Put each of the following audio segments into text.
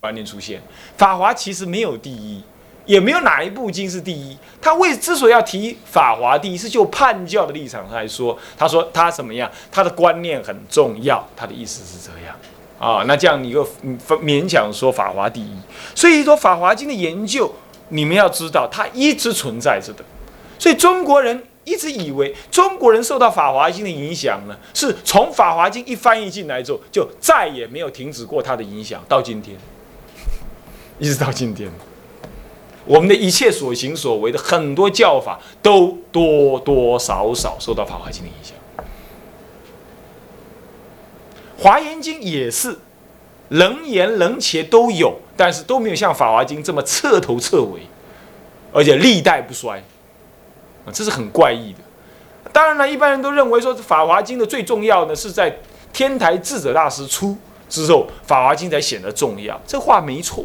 观念出现。法华其实没有第一，也没有哪一部经是第一。他为之所以要提法华第一，是就叛教的立场来说，他说他怎么样，他的观念很重要，他的意思是这样啊。那这样你就勉强说法华第一。所以说法华经的研究，你们要知道，它一直存在着的。所以中国人。一直以为中国人受到《法华经》的影响呢，是从《法华经》一翻译进来之后，就再也没有停止过它的影响，到今天，一直到今天，我们的一切所行所为的很多教法，都多多少少受到《法华经》的影响。《华严经》也是，能言能切都有，但是都没有像《法华经》这么彻头彻尾，而且历代不衰。啊，这是很怪异的。当然了，一般人都认为说，《法华经》的最重要呢，是在天台智者大师出之后，《法华经》才显得重要。这话没错。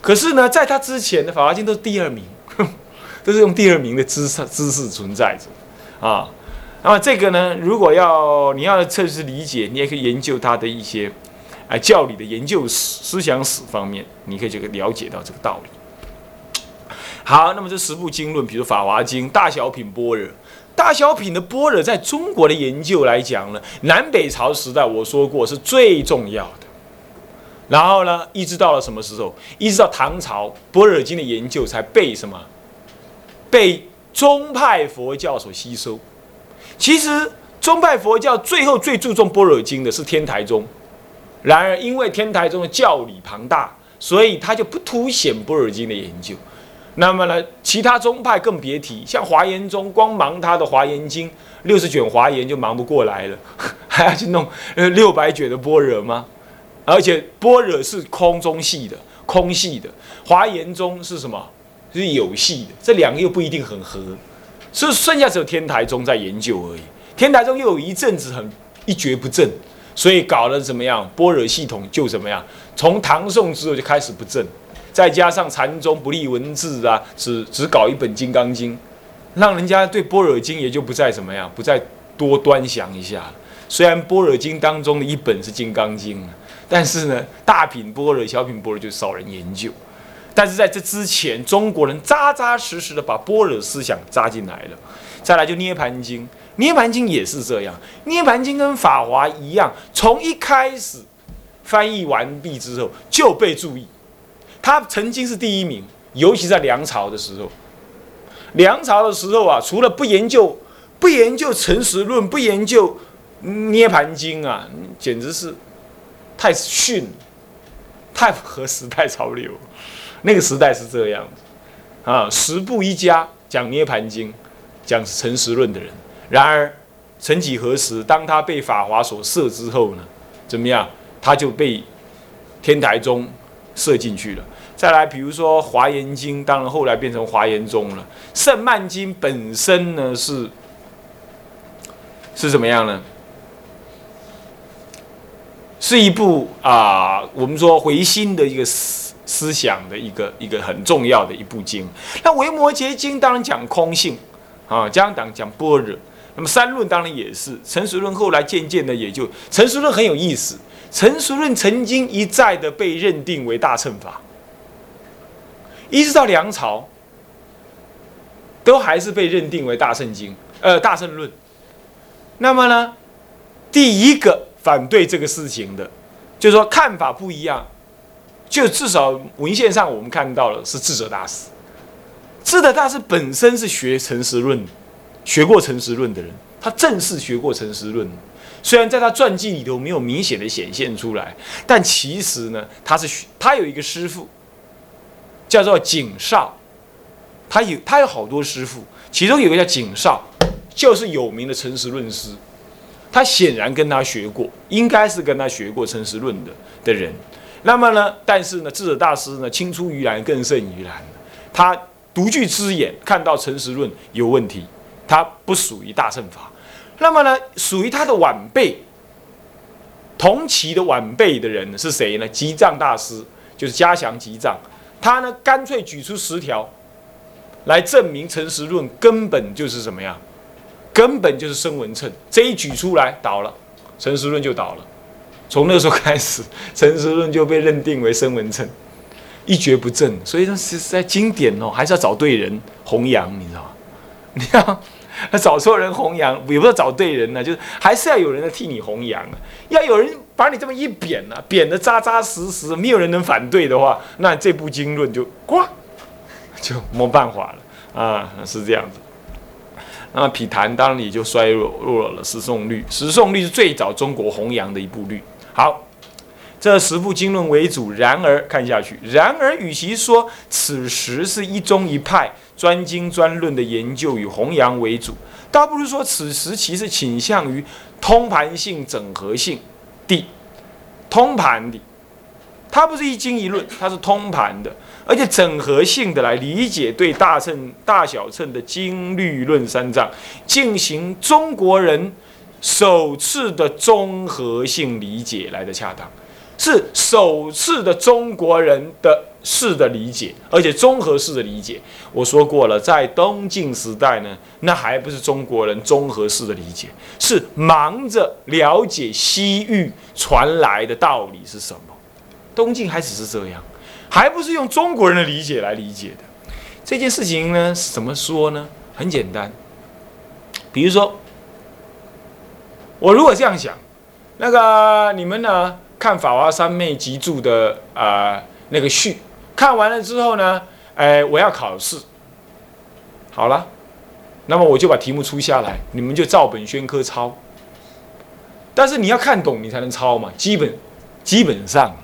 可是呢，在他之前的《法华经》都是第二名，都是用第二名的姿势姿势存在着。啊，那么这个呢，如果要你要测试理解，你也可以研究他的一些哎教理的研究史、思想史方面，你可以这个了解到这个道理。好，那么这十部经论，比如《法华经》《大小品般若》，《大小品》的般若，在中国的研究来讲呢，南北朝时代我说过是最重要的。然后呢，一直到了什么时候？一直到唐朝，《般若经》的研究才被什么？被宗派佛教所吸收。其实宗派佛教最后最注重《般若经》的是天台宗，然而因为天台宗的教理庞大，所以他就不凸显《般若经》的研究。那么呢，其他宗派更别提，像华严宗，光忙他的《华严经》六十卷华严就忙不过来了，还要去弄呃六百卷的般若吗？而且般若是空中系的，空系的；华严宗是什么？是有系的，这两个又不一定很合，所以剩下只有天台宗在研究而已。天台宗又有一阵子很一蹶不振，所以搞了怎么样？般若系统就怎么样？从唐宋之后就开始不振。再加上禅宗不立文字啊，只只搞一本《金刚经》，让人家对《般若经》也就不再怎么样，不再多端详一下。虽然《般若经》当中的一本是《金刚经》但是呢，大品般若、小品般若就少人研究。但是在这之前，中国人扎扎实实的把般若思想扎进来了。再来就《涅盘经》，《涅盘经》也是这样，《涅盘经》跟《法华》一样，从一开始翻译完毕之后就被注意。他曾经是第一名，尤其在梁朝的时候。梁朝的时候啊，除了不研究、不研究诚实论、不研究涅盘经啊，简直是太逊，太不合时代潮流。那个时代是这样子啊，十部一家讲涅盘经、讲诚实论的人。然而，曾几何时，当他被法华所摄之后呢，怎么样？他就被天台宗。射进去了。再来，比如说《华严经》，当然后来变成《华严宗》了。《圣曼经》本身呢是是怎么样呢？是一部啊，我们说回心的一个思思想的一个一个很重要的一部经。那《维摩诘经》当然讲空性啊，讲讲讲般若。那么三论当然也是，成熟论后来渐渐的也就成熟论很有意思。成熟论曾经一再的被认定为大乘法，一直到梁朝，都还是被认定为大乘经，呃，大乘论。那么呢，第一个反对这个事情的，就是说看法不一样，就至少文献上我们看到了是智者大师。智者大师本身是学诚实论，学过诚实论的人，他正式学过诚实论。虽然在他传记里头没有明显的显现出来，但其实呢，他是他有一个师傅，叫做景少，他有他有好多师傅，其中有个叫景少，就是有名的诚实论师，他显然跟他学过，应该是跟他学过诚实论的的人。那么呢，但是呢，智者大师呢，青出于蓝更胜于蓝，他独具之眼，看到诚实论有问题，他不属于大乘法。那么呢，属于他的晚辈，同期的晚辈的人是谁呢？吉藏大师就是嘉祥吉藏，他呢干脆举出十条，来证明诚实论根本就是什么呀？根本就是生文称，这一举出来倒了，陈实论就倒了。从那时候开始，陈实论就被认定为生文称，一蹶不振。所以说，是在经典哦，还是要找对人弘扬，你知道吗？你要找错人弘扬，也不是找对人呢，就是还是要有人来替你弘扬啊。要有人把你这么一贬呢，贬得扎扎实实，没有人能反对的话，那这部经论就呱，就没办法了啊，是这样子。那么《毗昙》当然也就衰弱弱了。《十诵律》，《十诵律》是最早中国弘扬的一部律。好，这十部经论为主。然而看下去，然而与其说此时是一宗一派专经专论的研究与弘扬为主，倒不如说此时其实倾向于通盘性、整合性的通盘的。它不是一经一论，它是通盘的。而且整合性的来理解对大乘、大小乘的经律论三藏，进行中国人首次的综合性理解来的恰当，是首次的中国人的式的理解，而且综合式的理解。我说过了，在东晋时代呢，那还不是中国人综合式的理解，是忙着了解西域传来的道理是什么。东晋还只是这样。还不是用中国人的理解来理解的这件事情呢？怎么说呢？很简单，比如说，我如果这样想，那个你们呢看《法华三昧集注》的啊那个序，看完了之后呢，哎，我要考试，好了，那么我就把题目出下来，你们就照本宣科抄。但是你要看懂，你才能抄嘛，基本基本上。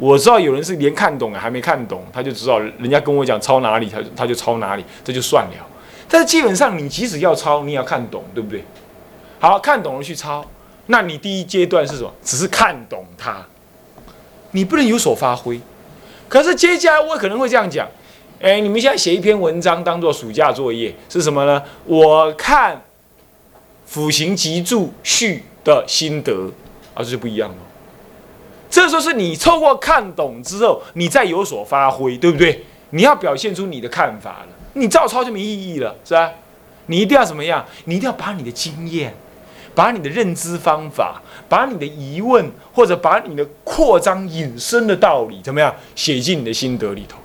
我知道有人是连看懂还没看懂，他就知道人家跟我讲抄哪里，他他就抄哪里，这就算了。但是基本上你即使要抄，你也要看懂，对不对？好看懂了去抄，那你第一阶段是什么？只是看懂它，你不能有所发挥。可是接下来我可能会这样讲：，哎，你们现在写一篇文章当做暑假作业是什么呢？我看《辅行集注序》的心得，啊，这就不一样了。这时候是你透过看懂之后，你再有所发挥，对不对？你要表现出你的看法了，你照抄就没意义了，是吧？你一定要怎么样？你一定要把你的经验、把你的认知方法、把你的疑问或者把你的扩张引申的道理，怎么样写进你的心得里头？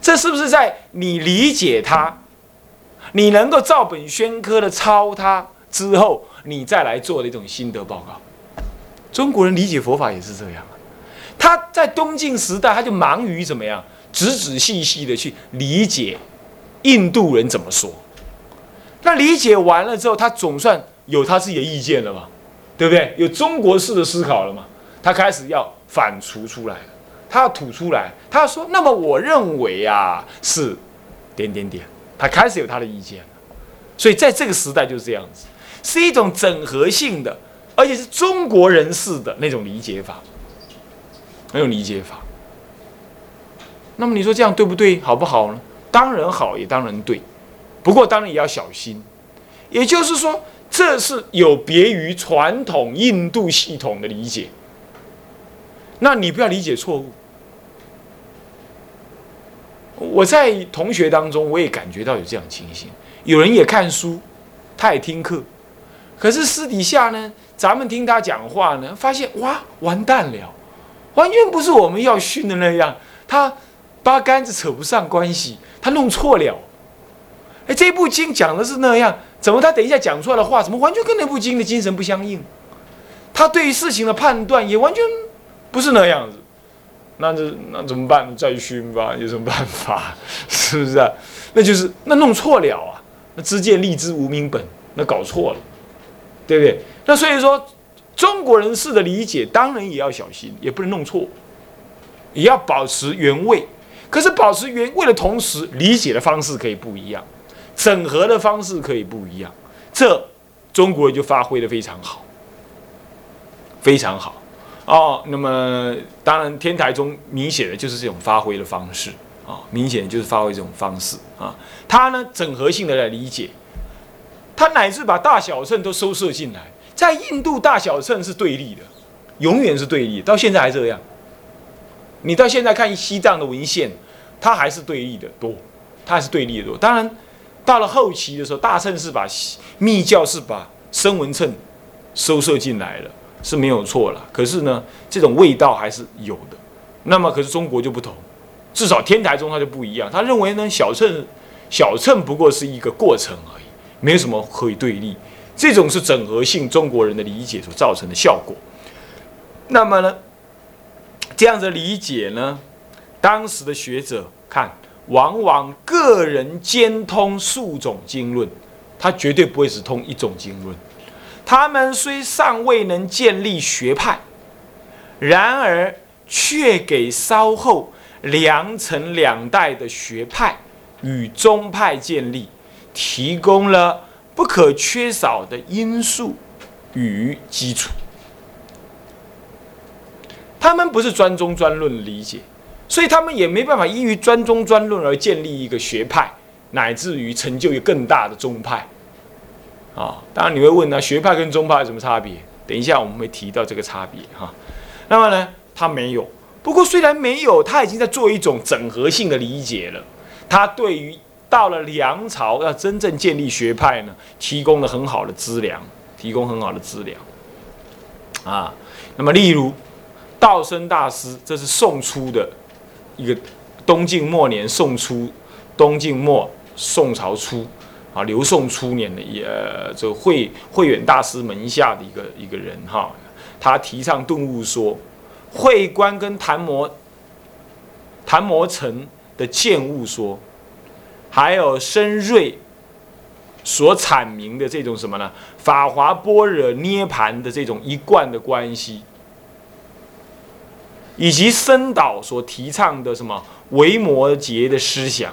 这是不是在你理解它，你能够照本宣科的抄它之后，你再来做的一种心得报告？中国人理解佛法也是这样啊，他在东晋时代，他就忙于怎么样，仔仔细细的去理解印度人怎么说。那理解完了之后，他总算有他自己的意见了嘛，对不对？有中国式的思考了嘛？他开始要反刍出来了，他要吐出来，他说：那么我认为啊，是点点点。他开始有他的意见了。所以在这个时代就是这样子，是一种整合性的。而且是中国人士的那种理解法，那种理解法。那么你说这样对不对？好不好呢？当然好，也当然对。不过当然也要小心。也就是说，这是有别于传统印度系统的理解。那你不要理解错误。我在同学当中，我也感觉到有这样情形。有人也看书，他也听课，可是私底下呢？咱们听他讲话呢，发现哇，完蛋了，完全不是我们要训的那样。他八竿子扯不上关系，他弄错了。哎，这部经讲的是那样，怎么他等一下讲出来的话，怎么完全跟那部经的精神不相应？他对于事情的判断也完全不是那样子。那这那怎么办？再训吧，有什么办法？是不是？啊？那就是那弄错了啊！那知见立知无名本，那搞错了，对不对？那所以说，中国人士的理解当然也要小心，也不能弄错，也要保持原味。可是保持原味的同时，理解的方式可以不一样，整合的方式可以不一样。这中国人就发挥的非常好，非常好哦。那么当然，天台中明显的就是这种发挥的方式啊，明显就是发挥这种方式啊。他呢，整合性的来理解，他乃至把大小乘都收摄进来。在印度，大小乘是对立的，永远是对立，到现在还这样。你到现在看西藏的文献，它还是对立的多，它还是对立的多。当然，到了后期的时候，大乘是把密教是把声闻乘收摄进来了，是没有错了。可是呢，这种味道还是有的。那么，可是中国就不同，至少天台宗它就不一样。他认为呢，小乘小乘不过是一个过程而已，没有什么可以对立。这种是整合性中国人的理解所造成的效果。那么呢，这样的理解呢，当时的学者看，往往个人兼通数种经论，他绝对不会只通一种经论。他们虽尚未能建立学派，然而却给稍后良辰两代的学派与宗派建立提供了不可缺少的因素与基础。他们不是专宗专论理解，所以他们也没办法依于专宗专论而建立一个学派，乃至于成就一个更大的宗派。啊，当然你会问呢，学派跟宗派有什么差别？等一下我们会提到这个差别哈。那么呢，他没有。不过虽然没有，他已经在做一种整合性的理解了。他对于到了梁朝要真正建立学派呢，提供了很好的资粮，提供很好的资粮。啊，那么例如。道生大师，这是宋初的一个东晋末年，宋初、东晋末、宋朝初啊，刘宋初年的也这个慧慧远大师门下的一个一个人哈，他提倡顿悟说，慧观跟谭摩谭摩成的见悟说，还有深瑞所阐明的这种什么呢？法华般若涅盘的这种一贯的关系。以及深岛所提倡的什么维摩诘的思想，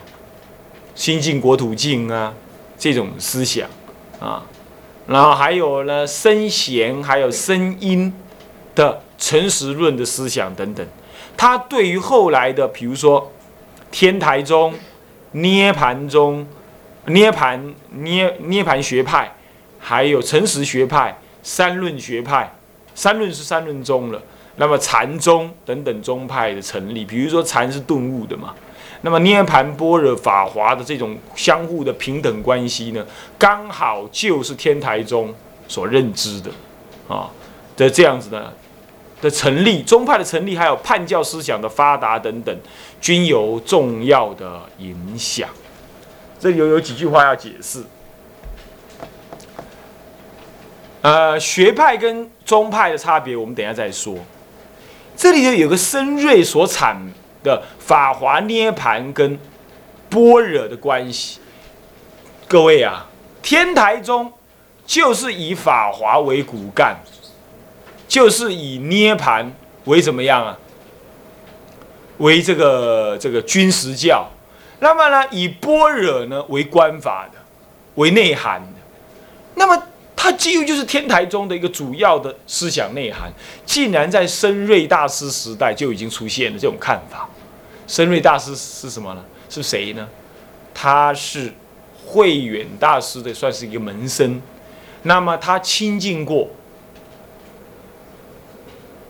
心净国土净啊，这种思想啊，然后还有呢声弦还有声音的诚实论的思想等等，他对于后来的比如说天台宗、涅盘宗、涅盘涅涅盘学派，还有诚实学派、三论学派，三论是三论宗了。那么禅宗等等宗派的成立，比如说禅是顿悟的嘛，那么涅盘般若法华的这种相互的平等关系呢，刚好就是天台宗所认知的啊的这样子的的成立，宗派的成立，还有叛教思想的发达等等，均有重要的影响。这里有有几句话要解释。呃，学派跟宗派的差别，我们等下再说。这里头有个深瑞所产的法华涅盘跟般若的关系，各位啊，天台宗就是以法华为骨干，就是以涅盘为怎么样啊？为这个这个军实教，那么呢，以般若呢为官法的，为内涵的，那么。它几乎就是天台宗的一个主要的思想内涵，竟然在深瑞大师时代就已经出现了这种看法。深瑞大师是什么呢？是谁呢？他是慧远大师的，算是一个门生。那么他亲近过，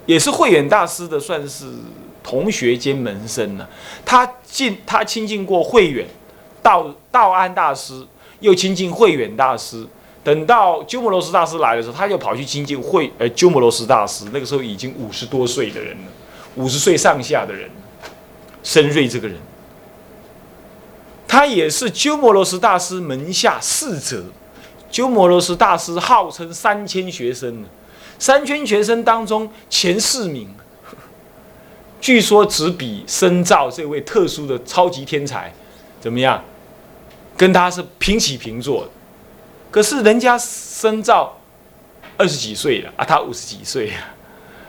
也是慧远大师的，算是同学兼门生呢。他近他亲近过慧远，道道安大师，又亲近慧远大师。等到鸠摩罗什大师来的时候，他就跑去亲近慧，呃，鸠摩罗什大师那个时候已经五十多岁的人了，五十岁上下的人，深瑞这个人，他也是鸠摩罗什大师门下四哲。鸠摩罗什大师号称三千学生呢，三千学生当中前四名，据说只比深造这位特殊的超级天才怎么样，跟他是平起平坐。可是人家深造二十几岁了啊，他五十几岁啊，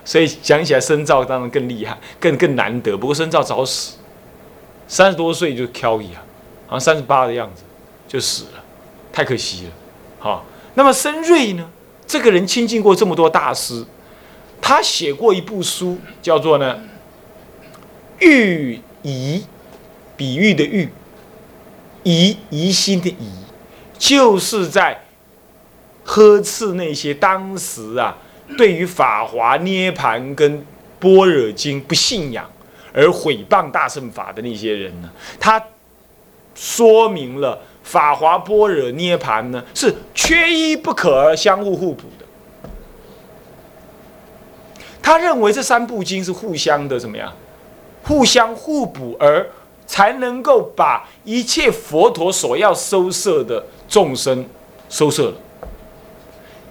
所以讲起来深造当然更厉害，更更难得。不过深造早死，三十多岁就飘逸啊，好像三十八的样子就死了，太可惜了。好，那么深瑞呢？这个人亲近过这么多大师，他写过一部书，叫做呢《喻疑》，比喻的喻，疑疑心的疑。就是在呵斥那些当时啊，对于法华涅盘跟般若经不信仰而毁谤大乘法的那些人呢，他说明了法华般若涅盘呢是缺一不可而相互互补的。他认为这三部经是互相的怎么样？互相互补，而才能够把一切佛陀所要收摄的众生收摄了。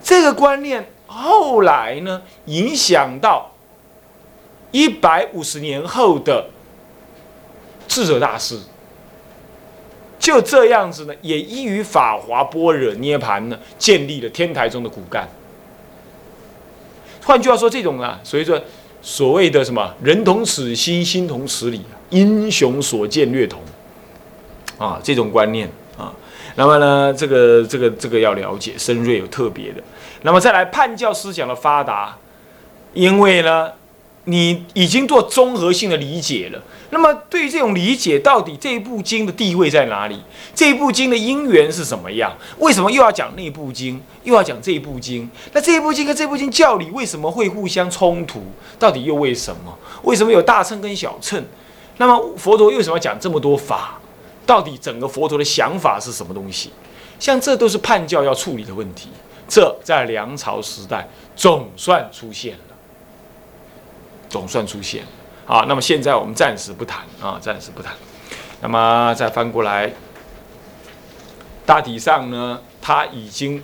这个观念后来呢，影响到一百五十年后的智者大师。就这样子呢，也依于法华般若涅盘呢，建立了天台中的骨干。换句话说，这种啊，所以说所谓的什么“人同此心，心同此理”，英雄所见略同啊，这种观念啊。那么呢，这个这个这个要了解深锐有特别的。那么再来叛教思想的发达，因为呢。你已经做综合性的理解了，那么对于这种理解，到底这一部经的地位在哪里？这一部经的因缘是什么样？为什么又要讲那部经，又要讲这一部经？那这一部经跟这部经教理为什么会互相冲突？到底又为什么？为什么有大乘跟小乘？那么佛陀为什么要讲这么多法？到底整个佛陀的想法是什么东西？像这都是叛教要处理的问题。这在梁朝时代总算出现了。总算出现，好，那么现在我们暂时不谈啊，暂时不谈。那么再翻过来，大体上呢，它已经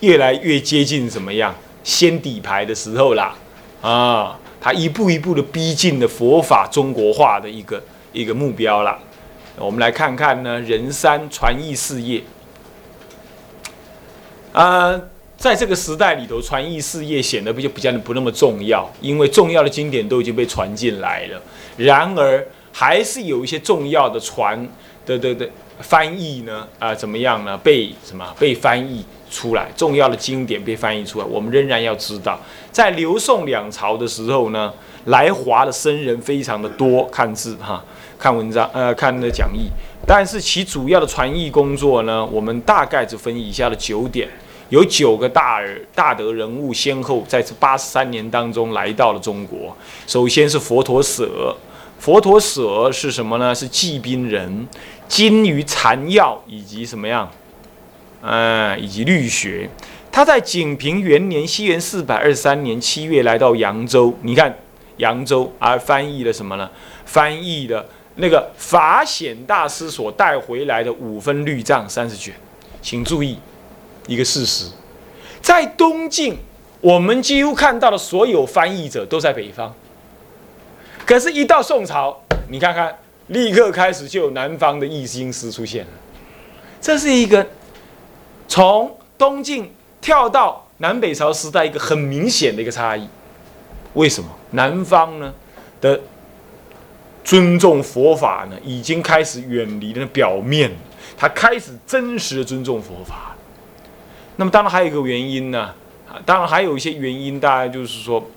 越来越接近怎么样先底牌的时候啦，啊，它一步一步的逼近了佛法中国化的一个一个目标了。我们来看看呢，人山传译事业，啊。在这个时代里头，传译事业显得不就比较不那么重要，因为重要的经典都已经被传进来了。然而，还是有一些重要的传的的的翻译呢，啊，怎么样呢？被什么被翻译出来？重要的经典被翻译出来，我们仍然要知道，在刘宋两朝的时候呢，来华的僧人非常的多，看字哈，看文章，呃，看那讲义。但是其主要的传译工作呢，我们大概只分以下的九点。有九个大儿大德人物先后在这八十三年当中来到了中国。首先是佛陀舍，佛陀舍是什么呢？是济宾人，精于禅药以及什么样？嗯，以及律学。他在景平元年（西元四百二十三年）七月来到扬州。你看扬州，而翻译了什么呢？翻译了那个法显大师所带回来的五分律藏三十卷。请注意。一个事实，在东晋，我们几乎看到的所有翻译者都在北方。可是，一到宋朝，你看看，立刻开始就有南方的译经师出现了。这是一个从东晋跳到南北朝时代一个很明显的一个差异。为什么？南方呢的尊重佛法呢，已经开始远离了表面，他开始真实的尊重佛法。那么当然还有一个原因呢，啊，当然还有一些原因，大概就是说，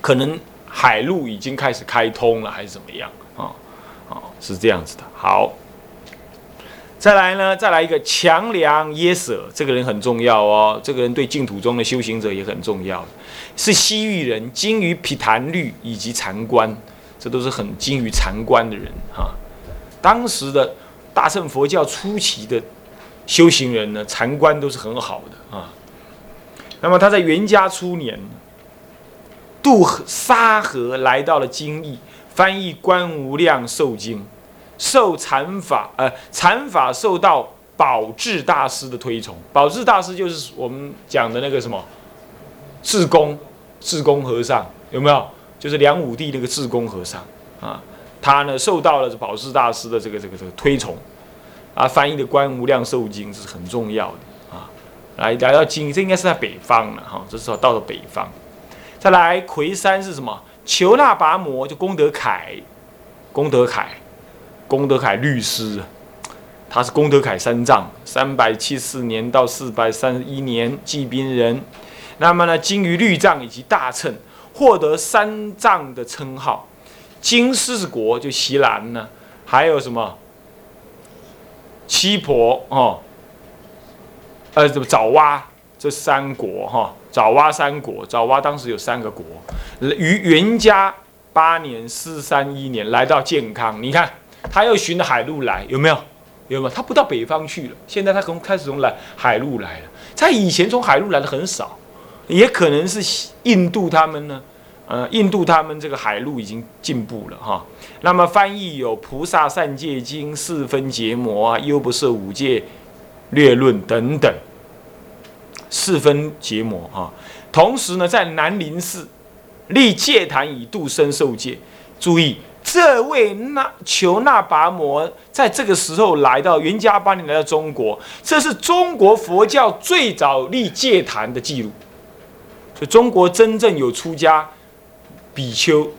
可能海路已经开始开通了，还是怎么样啊？啊，是这样子的。好，再来呢，再来一个强梁耶舍，这个人很重要哦，这个人对净土中的修行者也很重要，是西域人，精于毗昙律以及禅观，这都是很精于禅观的人哈。当时的大乘佛教初期的。修行人呢，禅观都是很好的啊。那么他在元嘉初年渡沙河来到了京邑，翻译《观无量寿经》，受禅法呃禅法受到宝智大师的推崇。宝智大师就是我们讲的那个什么智公智公和尚，有没有？就是梁武帝那个智公和尚啊。他呢受到了宝智大师的这个这个这个推崇。啊，翻译的《观无量寿经》是很重要的啊。来来到经，这应该是在北方了哈。这时候到了北方，再来魁山是什么？求那跋摩就功德楷，功德楷，功德楷律师，他是功德楷三藏，三百七四年到四百三十一年济宾人。那么呢，精于律藏以及大乘，获得三藏的称号。金狮国就西兰呢，还有什么？七婆哦，呃，怎么爪哇这三国哈？爪哇三国，爪哇当时有三个国。于元嘉八年四三一年来到健康，你看他又循着海路来，有没有？有没有？他不到北方去了，现在他从开始从来海路来了。在以前从海路来的很少，也可能是印度他们呢呃，印度他们这个海路已经进步了哈。那么翻译有《菩萨善戒经》《四分结魔》啊，《优不摄五戒略论》等等，《四分结魔》哈。同时呢，在南林寺立戒坛以度生受戒。注意，这位那求那跋摩在这个时候来到元嘉八年来到中国，这是中国佛教最早立戒坛的记录。就中国真正有出家比丘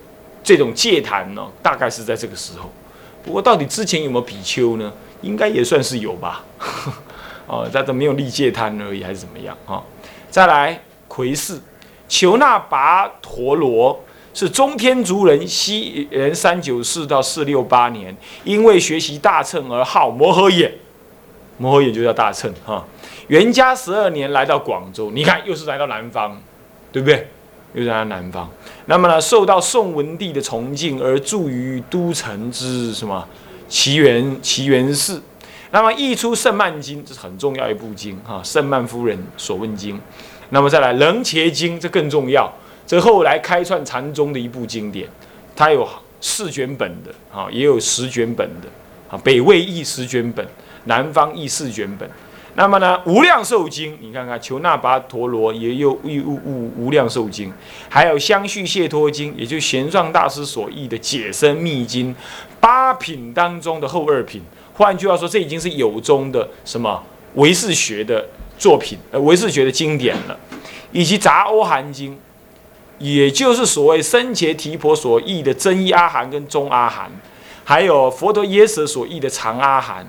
这种戒坛呢，大概是在这个时候。不过，到底之前有没有比丘呢？应该也算是有吧。哦，但是没有立戒坛而已，还是怎么样啊？再来。魁寺，求那跋陀罗是中天竺人，西元三九四到四六八年，因为学习大乘而号摩诃眼，摩诃眼就叫大乘哈。元嘉十二年来到广州，你看又是来到南方，对不对？又来到南方。那么呢，受到宋文帝的崇敬而住于都城之什么奇缘奇缘寺。那么译出《圣曼经》，这是很重要一部经哈，《圣曼夫人所问经》。那么再来《楞伽经》，这更重要，这后来开创禅宗的一部经典，它有四卷本的啊，也有十卷本的啊，北魏译十卷本，南方译四卷本。那么呢，《无量寿经》，你看看求那跋陀罗也有译《无无无量寿经》，还有《相续谢脱经》，也就是玄奘大师所译的解深密经，八品当中的后二品。换句话说，这已经是有宗的什么唯识学的。作品，呃，唯识学的经典了，以及杂阿含经，也就是所谓僧伽提婆所译的真一阿含跟中阿含，还有佛陀耶舍所译的长阿含。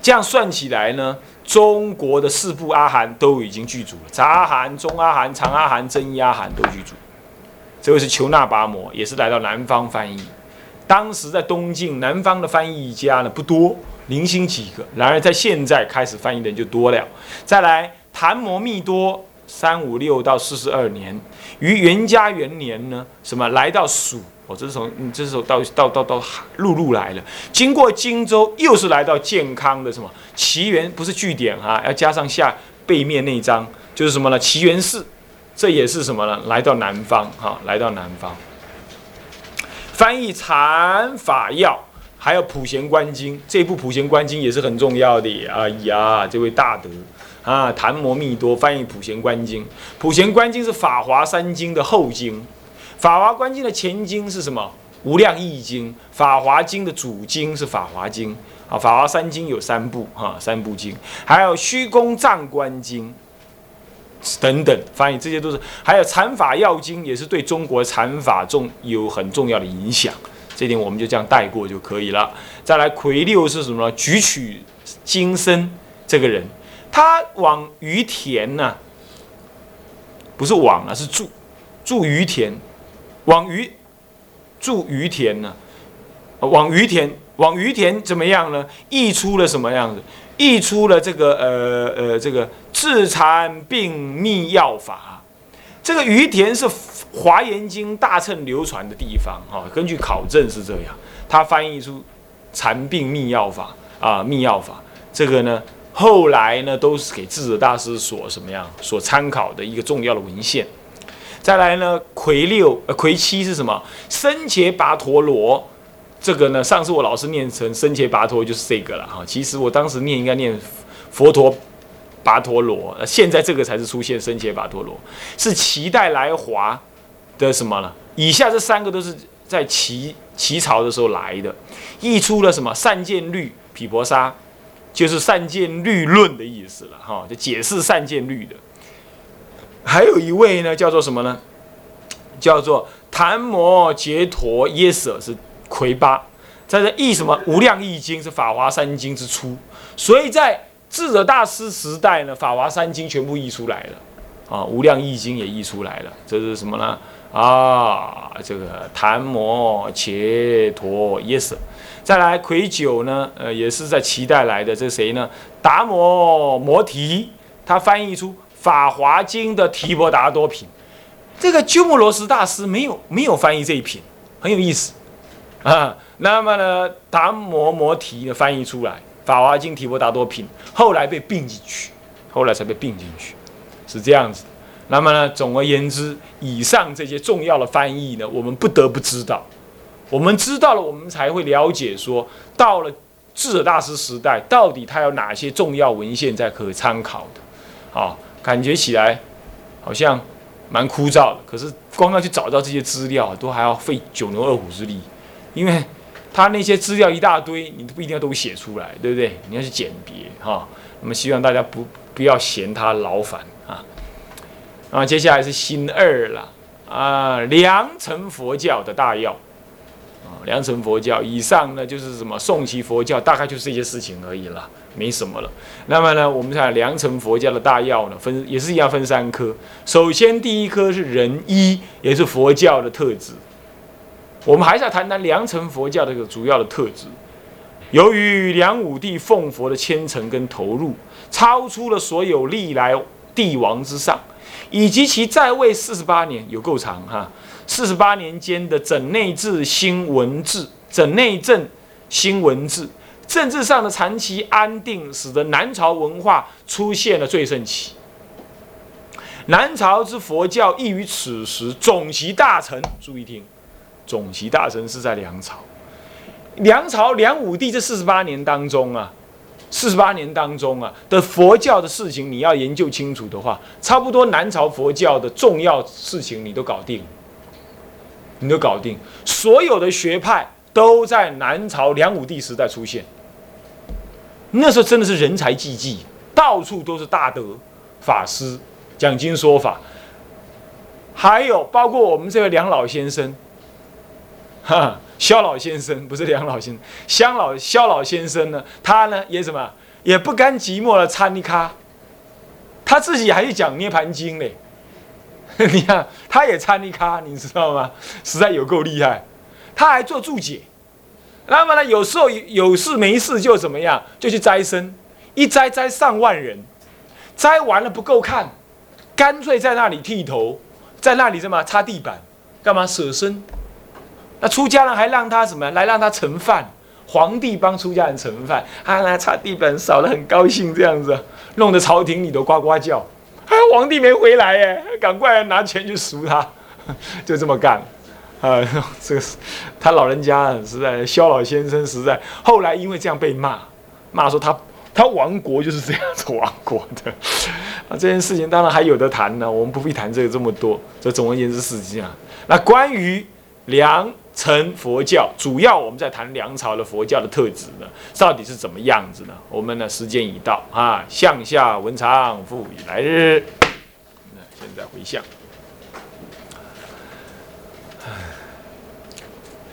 这样算起来呢，中国的四部阿含都已经具足了，杂阿含、中阿含、长阿含、真一阿含都具足。这位是求那跋摩，也是来到南方翻译。当时在东晋南方的翻译家呢不多。零星几个，然而在现在开始翻译的人就多了。再来，昙摩密多三五六到四十二年，于元嘉元年呢，什么来到蜀？哦，这是从这是从到到到到陆路来了，经过荆州，又是来到健康的什么奇缘？不是据点哈，要加上下背面那一张，就是什么呢？奇缘寺，这也是什么呢？来到南方哈，来到南方，翻译禅法要。还有《普贤观经》，这部《普贤观经》也是很重要的。哎呀，这位大德啊，昙摩密多翻译《普贤观经》。《普贤观经》是《法华三经》的后经，《法华观经》的前经是什么？《无量义经》。《法华经》的主经是《法华经》啊，《法华三经》有三部哈，三部经。还有《虚空藏观经》等等翻译，这些都是。还有《禅法要经》，也是对中国禅法重有很重要的影响。这点我们就这样带过就可以了。再来，魁六是什么呢？举取金身这个人，他往于田呢？不是往啊，是住，住于田，往于住于田呢？往于田，往于田怎么样呢？溢出了什么样子？溢出了这个呃呃这个治禅病秘药法。这个于田是。华严经大乘流传的地方，哈，根据考证是这样，他翻译出禅病秘药法啊，秘药法这个呢，后来呢都是给智者大师所什么样所参考的一个重要的文献。再来呢，魁六呃魁七是什么？僧伽跋陀罗，这个呢，上次我老师念成僧伽跋陀就是这个了哈，其实我当时念应该念佛陀跋陀罗，现在这个才是出现僧伽跋陀罗，是齐代来华。的什么呢？以下这三个都是在齐齐朝的时候来的，译出了什么善见律毗婆沙，就是善见律论的意思了哈，就解释善见律的。还有一位呢，叫做什么呢？叫做昙摩羯陀耶舍是魁八，在这译什么无量易经是法华三经之初，所以在智者大师时代呢，法华三经全部译出来了啊，无量易经也译出来了，这是什么呢？啊，这个昙摩羯陀耶舍，再来魁九呢？呃，也是在齐代来的。这谁呢？达摩摩提，他翻译出《法华经》的提婆达多品。这个鸠摩罗什大师没有没有翻译这一品，很有意思啊。那么呢，达摩摩提呢翻译出来《法华经》提婆达多品，后来被并进去，后来才被并进去，是这样子。那么呢，总而言之，以上这些重要的翻译呢，我们不得不知道。我们知道了，我们才会了解说，到了智者大师时代，到底他有哪些重要文献在可参考的？啊，感觉起来好像蛮枯燥的。可是光要去找到这些资料，都还要费九牛二虎之力，因为他那些资料一大堆，你不一定要都写出来，对不对？你要去鉴别哈。那么希望大家不不要嫌他劳烦啊。啊，接下来是新二了啊，良辰佛教的大要啊，良辰佛教以上呢就是什么宋齐佛教，大概就是这些事情而已了，没什么了。那么呢，我们看良辰佛教的大要呢，分也是一样分三科。首先第一科是仁医，也是佛教的特质。我们还是要谈谈良辰佛教这个主要的特质。由于梁武帝奉佛的虔诚跟投入，超出了所有历来帝王之上。以及其在位四十八年，有够长哈！四十八年间的整内治新文治，整内政新文治，政治上的长期安定，使得南朝文化出现了最盛期。南朝之佛教亦于此时总其大成。注意听，总其大成是在梁朝。梁朝梁武帝这四十八年当中啊。四十八年当中啊的佛教的事情，你要研究清楚的话，差不多南朝佛教的重要事情你都搞定了，你都搞定。所有的学派都在南朝梁武帝时代出现，那时候真的是人才济济，到处都是大德法师讲经说法，还有包括我们这位梁老先生，哈。肖老先生不是梁老先生，肖老肖老先生呢？他呢也什么也不甘寂寞的参一咖，他自己还去讲涅盘经嘞。你看，他也参一咖，你知道吗？实在有够厉害。他还做注解。那么呢，有时候有事没事就怎么样，就去摘生，一摘摘上万人，摘完了不够看，干脆在那里剃头，在那里什么擦地板，干嘛舍身？那出家人还让他什么来让他盛饭？皇帝帮出家人盛饭，啊，来擦地板，扫得很高兴，这样子，弄得朝廷里都呱呱叫。啊，皇帝没回来耶，赶快拿钱去赎他，就这么干。啊，这个他老人家实在，萧老先生实在，后来因为这样被骂，骂说他他亡国就是这样子亡国的。啊，这件事情当然还有得谈呢，我们不必谈这个这么多。这总而言之是这样。那关于。梁成佛教主要我们在谈梁朝的佛教的特质呢，到底是怎么样子呢？我们呢时间已到啊，向下文长复以来日。那现在回向，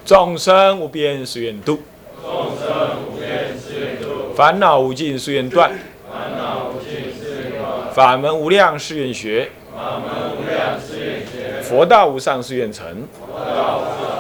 众生无边誓愿度，众生无边誓愿度，烦恼无尽誓愿断，烦恼无尽誓愿断，法门无量誓愿学，法门无量誓愿学，佛道无上誓愿成。佛道无上